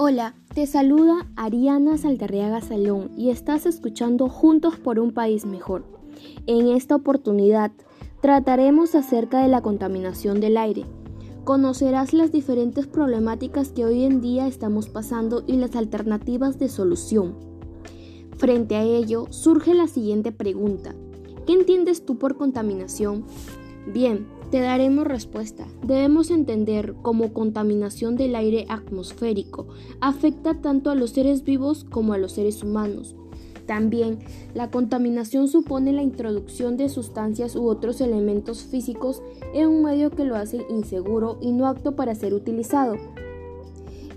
Hola, te saluda Ariana Saldarriaga Salón y estás escuchando Juntos por un País Mejor. En esta oportunidad trataremos acerca de la contaminación del aire. Conocerás las diferentes problemáticas que hoy en día estamos pasando y las alternativas de solución. Frente a ello, surge la siguiente pregunta. ¿Qué entiendes tú por contaminación? Bien, te daremos respuesta. Debemos entender cómo contaminación del aire atmosférico afecta tanto a los seres vivos como a los seres humanos. También, la contaminación supone la introducción de sustancias u otros elementos físicos en un medio que lo hace inseguro y no apto para ser utilizado.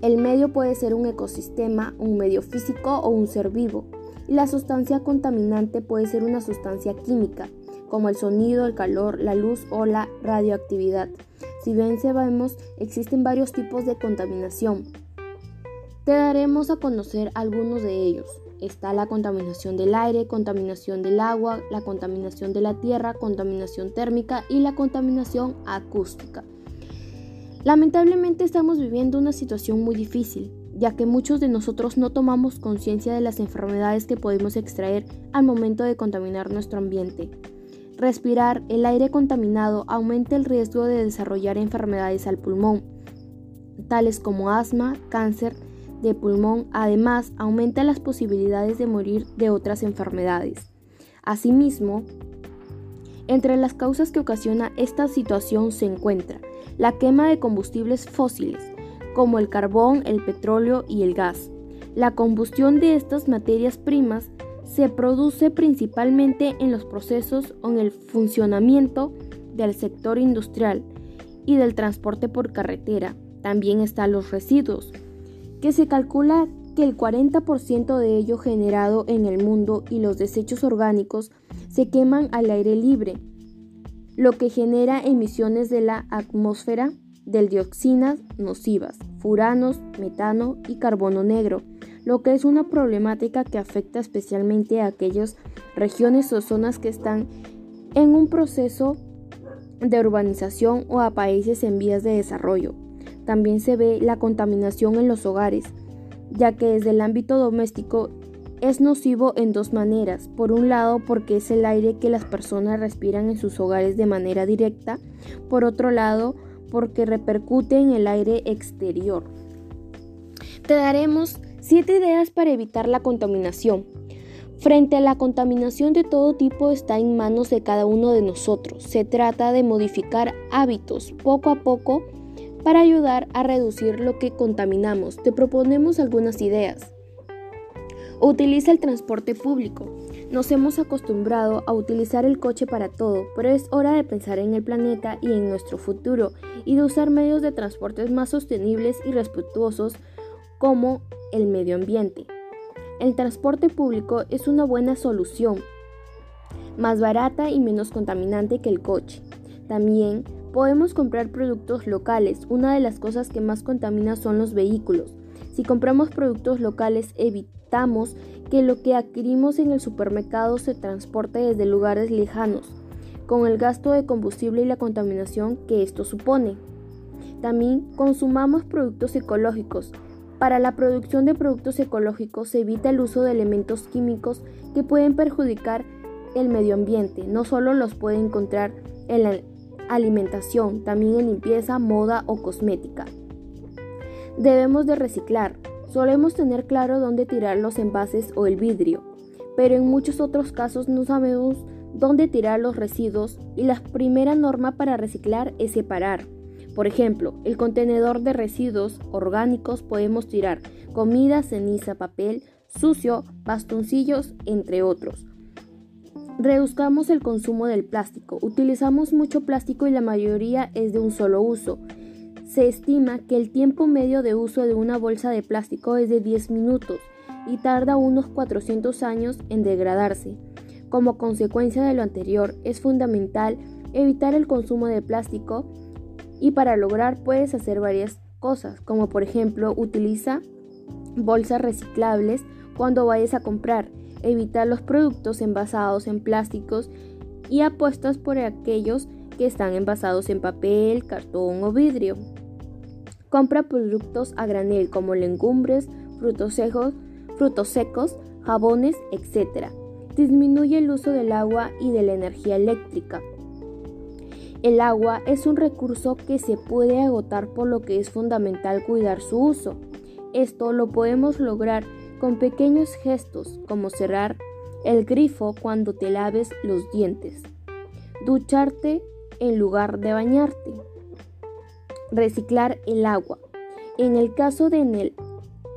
El medio puede ser un ecosistema, un medio físico o un ser vivo. La sustancia contaminante puede ser una sustancia química, como el sonido, el calor, la luz o la radioactividad. Si bien sabemos, existen varios tipos de contaminación. Te daremos a conocer algunos de ellos. Está la contaminación del aire, contaminación del agua, la contaminación de la tierra, contaminación térmica y la contaminación acústica. Lamentablemente estamos viviendo una situación muy difícil, ya que muchos de nosotros no tomamos conciencia de las enfermedades que podemos extraer al momento de contaminar nuestro ambiente. Respirar el aire contaminado aumenta el riesgo de desarrollar enfermedades al pulmón, tales como asma, cáncer de pulmón, además aumenta las posibilidades de morir de otras enfermedades. Asimismo, entre las causas que ocasiona esta situación se encuentra la quema de combustibles fósiles, como el carbón, el petróleo y el gas. La combustión de estas materias primas se produce principalmente en los procesos o en el funcionamiento del sector industrial y del transporte por carretera. También están los residuos, que se calcula que el 40% de ello generado en el mundo y los desechos orgánicos se queman al aire libre, lo que genera emisiones de la atmósfera de dioxinas nocivas, furanos, metano y carbono negro, lo que es una problemática que afecta especialmente a aquellas regiones o zonas que están en un proceso de urbanización o a países en vías de desarrollo. También se ve la contaminación en los hogares, ya que desde el ámbito doméstico es nocivo en dos maneras. Por un lado, porque es el aire que las personas respiran en sus hogares de manera directa. Por otro lado, porque repercute en el aire exterior. Te daremos 7 ideas para evitar la contaminación. Frente a la contaminación de todo tipo está en manos de cada uno de nosotros. Se trata de modificar hábitos poco a poco para ayudar a reducir lo que contaminamos. Te proponemos algunas ideas. Utiliza el transporte público. Nos hemos acostumbrado a utilizar el coche para todo, pero es hora de pensar en el planeta y en nuestro futuro y de usar medios de transporte más sostenibles y respetuosos como el medio ambiente. El transporte público es una buena solución, más barata y menos contaminante que el coche. También podemos comprar productos locales. Una de las cosas que más contamina son los vehículos. Si compramos productos locales evitamos que lo que adquirimos en el supermercado se transporte desde lugares lejanos, con el gasto de combustible y la contaminación que esto supone. También consumamos productos ecológicos. Para la producción de productos ecológicos se evita el uso de elementos químicos que pueden perjudicar el medio ambiente. No solo los puede encontrar en la alimentación, también en limpieza, moda o cosmética. Debemos de reciclar. Solemos tener claro dónde tirar los envases o el vidrio, pero en muchos otros casos no sabemos dónde tirar los residuos y la primera norma para reciclar es separar. Por ejemplo, el contenedor de residuos orgánicos podemos tirar comida, ceniza, papel, sucio, bastoncillos, entre otros. Reduzcamos el consumo del plástico. Utilizamos mucho plástico y la mayoría es de un solo uso. Se estima que el tiempo medio de uso de una bolsa de plástico es de 10 minutos y tarda unos 400 años en degradarse. Como consecuencia de lo anterior, es fundamental evitar el consumo de plástico y para lograr puedes hacer varias cosas, como por ejemplo utiliza bolsas reciclables cuando vayas a comprar, evita los productos envasados en plásticos y apuestas por aquellos que están envasados en papel, cartón o vidrio. Compra productos a granel como legumbres, frutos secos, frutos secos, jabones, etc. Disminuye el uso del agua y de la energía eléctrica. El agua es un recurso que se puede agotar por lo que es fundamental cuidar su uso. Esto lo podemos lograr con pequeños gestos como cerrar el grifo cuando te laves los dientes, ducharte en lugar de bañarte, reciclar el agua. En el caso de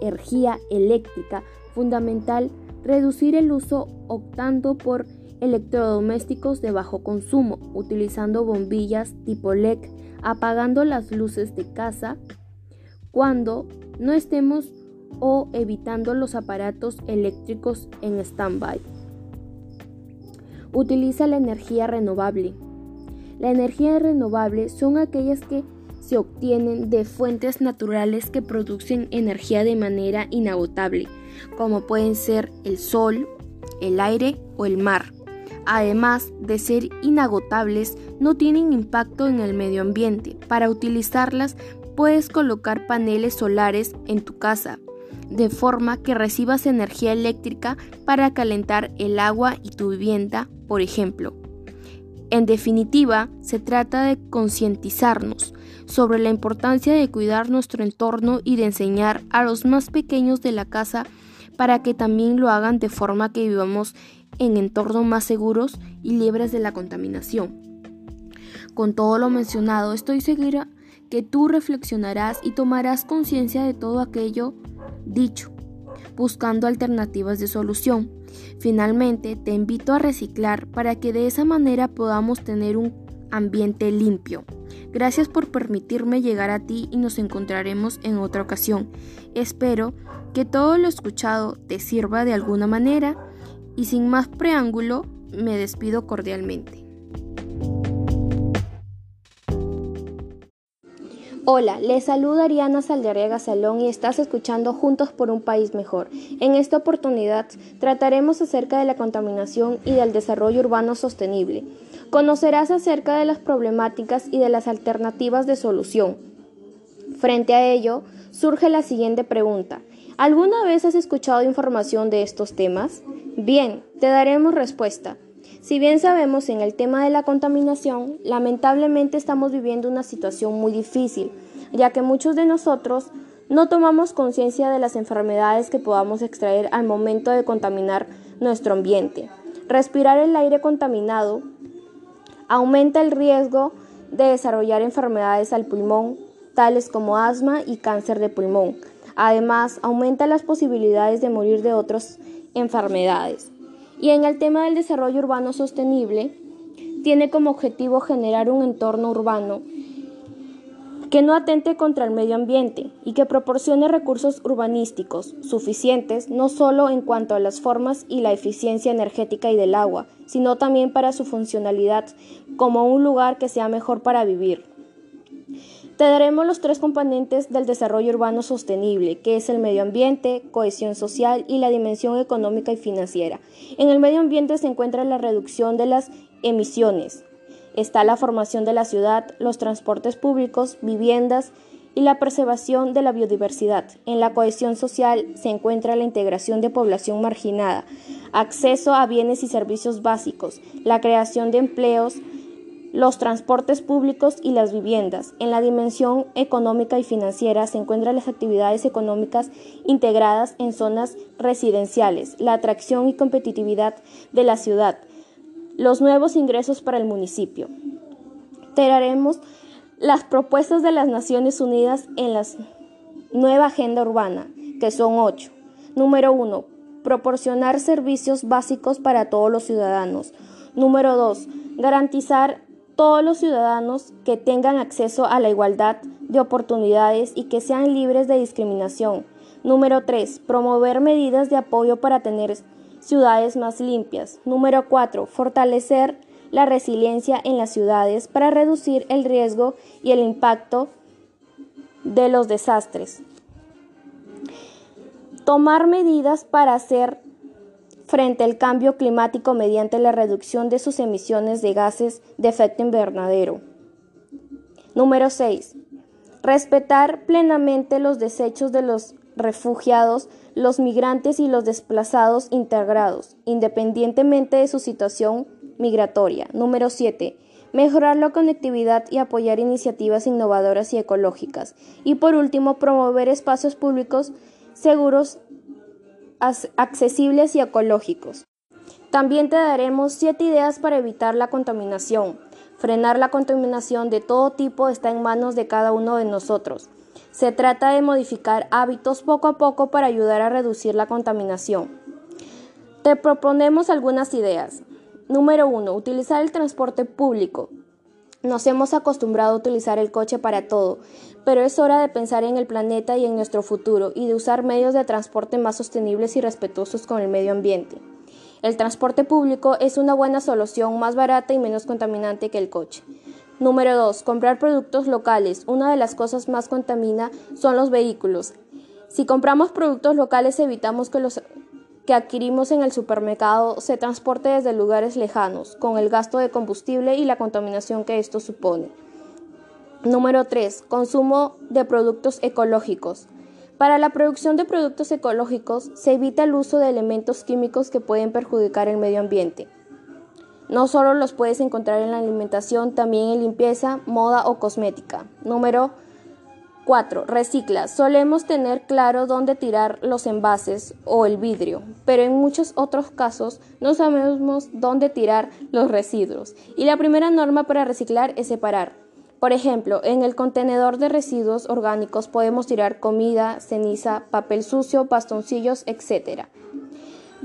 energía eléctrica, fundamental reducir el uso optando por electrodomésticos de bajo consumo, utilizando bombillas tipo LED, apagando las luces de casa cuando no estemos o evitando los aparatos eléctricos en stand-by. Utiliza la energía renovable. La energía renovable son aquellas que se obtienen de fuentes naturales que producen energía de manera inagotable, como pueden ser el sol, el aire o el mar. Además de ser inagotables, no tienen impacto en el medio ambiente. Para utilizarlas puedes colocar paneles solares en tu casa, de forma que recibas energía eléctrica para calentar el agua y tu vivienda, por ejemplo. En definitiva, se trata de concientizarnos sobre la importancia de cuidar nuestro entorno y de enseñar a los más pequeños de la casa para que también lo hagan de forma que vivamos en entornos más seguros y libres de la contaminación. Con todo lo mencionado, estoy segura que tú reflexionarás y tomarás conciencia de todo aquello dicho, buscando alternativas de solución. Finalmente, te invito a reciclar para que de esa manera podamos tener un ambiente limpio. Gracias por permitirme llegar a ti y nos encontraremos en otra ocasión. Espero que todo lo escuchado te sirva de alguna manera y sin más preámbulo me despido cordialmente. Hola, les saluda Ariana Saldarriaga Salón y estás escuchando Juntos por un País Mejor. En esta oportunidad trataremos acerca de la contaminación y del desarrollo urbano sostenible. Conocerás acerca de las problemáticas y de las alternativas de solución. Frente a ello, surge la siguiente pregunta. ¿Alguna vez has escuchado información de estos temas? Bien, te daremos respuesta. Si bien sabemos en el tema de la contaminación, lamentablemente estamos viviendo una situación muy difícil, ya que muchos de nosotros no tomamos conciencia de las enfermedades que podamos extraer al momento de contaminar nuestro ambiente. Respirar el aire contaminado aumenta el riesgo de desarrollar enfermedades al pulmón, tales como asma y cáncer de pulmón. Además, aumenta las posibilidades de morir de otras enfermedades. Y en el tema del desarrollo urbano sostenible, tiene como objetivo generar un entorno urbano que no atente contra el medio ambiente y que proporcione recursos urbanísticos suficientes no solo en cuanto a las formas y la eficiencia energética y del agua, sino también para su funcionalidad como un lugar que sea mejor para vivir. Te daremos los tres componentes del desarrollo urbano sostenible, que es el medio ambiente, cohesión social y la dimensión económica y financiera. En el medio ambiente se encuentra la reducción de las emisiones. Está la formación de la ciudad, los transportes públicos, viviendas y la preservación de la biodiversidad. En la cohesión social se encuentra la integración de población marginada, acceso a bienes y servicios básicos, la creación de empleos, los transportes públicos y las viviendas. En la dimensión económica y financiera se encuentran las actividades económicas integradas en zonas residenciales, la atracción y competitividad de la ciudad, los nuevos ingresos para el municipio. Traeremos las propuestas de las Naciones Unidas en la nueva agenda urbana, que son ocho. Número uno, proporcionar servicios básicos para todos los ciudadanos. Número dos, garantizar todos los ciudadanos que tengan acceso a la igualdad de oportunidades y que sean libres de discriminación. Número 3. Promover medidas de apoyo para tener ciudades más limpias. Número 4. Fortalecer la resiliencia en las ciudades para reducir el riesgo y el impacto de los desastres. Tomar medidas para hacer frente al cambio climático mediante la reducción de sus emisiones de gases de efecto invernadero. Número 6. Respetar plenamente los desechos de los refugiados, los migrantes y los desplazados integrados, independientemente de su situación migratoria. Número 7. Mejorar la conectividad y apoyar iniciativas innovadoras y ecológicas. Y por último, promover espacios públicos seguros, accesibles y ecológicos. También te daremos 7 ideas para evitar la contaminación. Frenar la contaminación de todo tipo está en manos de cada uno de nosotros. Se trata de modificar hábitos poco a poco para ayudar a reducir la contaminación. Te proponemos algunas ideas. Número 1. Utilizar el transporte público. Nos hemos acostumbrado a utilizar el coche para todo, pero es hora de pensar en el planeta y en nuestro futuro y de usar medios de transporte más sostenibles y respetuosos con el medio ambiente. El transporte público es una buena solución más barata y menos contaminante que el coche. Número 2. Comprar productos locales. Una de las cosas más contamina son los vehículos. Si compramos productos locales evitamos que los que adquirimos en el supermercado se transporte desde lugares lejanos, con el gasto de combustible y la contaminación que esto supone. Número 3. Consumo de productos ecológicos. Para la producción de productos ecológicos se evita el uso de elementos químicos que pueden perjudicar el medio ambiente. No solo los puedes encontrar en la alimentación, también en limpieza, moda o cosmética. Número 4. Recicla. Solemos tener claro dónde tirar los envases o el vidrio, pero en muchos otros casos no sabemos dónde tirar los residuos. Y la primera norma para reciclar es separar. Por ejemplo, en el contenedor de residuos orgánicos podemos tirar comida, ceniza, papel sucio, bastoncillos, etc.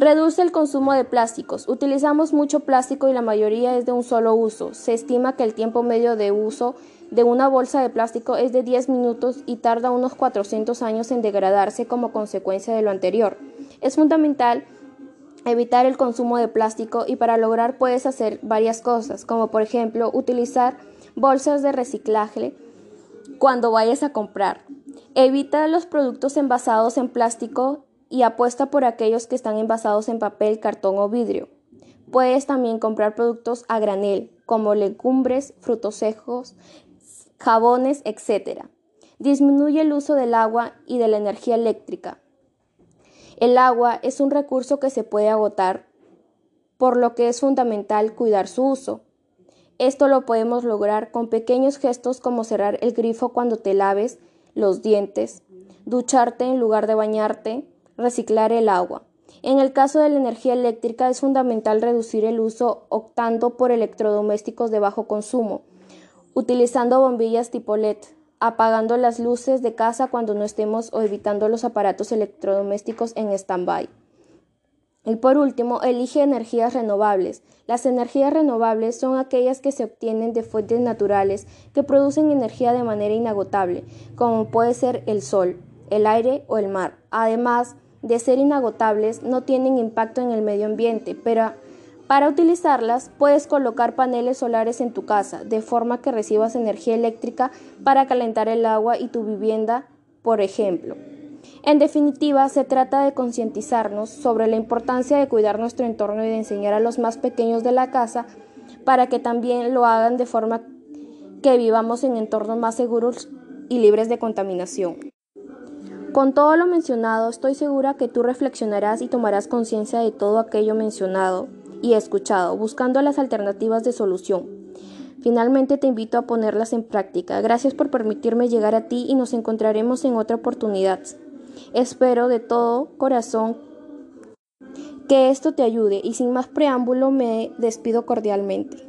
Reduce el consumo de plásticos. Utilizamos mucho plástico y la mayoría es de un solo uso. Se estima que el tiempo medio de uso de una bolsa de plástico es de 10 minutos y tarda unos 400 años en degradarse como consecuencia de lo anterior. Es fundamental evitar el consumo de plástico y para lograr puedes hacer varias cosas, como por ejemplo utilizar bolsas de reciclaje cuando vayas a comprar. Evita los productos envasados en plástico y apuesta por aquellos que están envasados en papel, cartón o vidrio. Puedes también comprar productos a granel, como legumbres, frutos secos, jabones, etc. Disminuye el uso del agua y de la energía eléctrica. El agua es un recurso que se puede agotar, por lo que es fundamental cuidar su uso. Esto lo podemos lograr con pequeños gestos como cerrar el grifo cuando te laves los dientes, ducharte en lugar de bañarte, reciclar el agua. En el caso de la energía eléctrica es fundamental reducir el uso optando por electrodomésticos de bajo consumo, utilizando bombillas tipo LED, apagando las luces de casa cuando no estemos o evitando los aparatos electrodomésticos en stand-by. Y por último, elige energías renovables. Las energías renovables son aquellas que se obtienen de fuentes naturales que producen energía de manera inagotable, como puede ser el sol, el aire o el mar. Además de ser inagotables, no tienen impacto en el medio ambiente, pero para utilizarlas puedes colocar paneles solares en tu casa, de forma que recibas energía eléctrica para calentar el agua y tu vivienda, por ejemplo. En definitiva, se trata de concientizarnos sobre la importancia de cuidar nuestro entorno y de enseñar a los más pequeños de la casa para que también lo hagan de forma que vivamos en entornos más seguros y libres de contaminación. Con todo lo mencionado, estoy segura que tú reflexionarás y tomarás conciencia de todo aquello mencionado y escuchado, buscando las alternativas de solución. Finalmente te invito a ponerlas en práctica. Gracias por permitirme llegar a ti y nos encontraremos en otra oportunidad. Espero de todo corazón que esto te ayude y sin más preámbulo me despido cordialmente.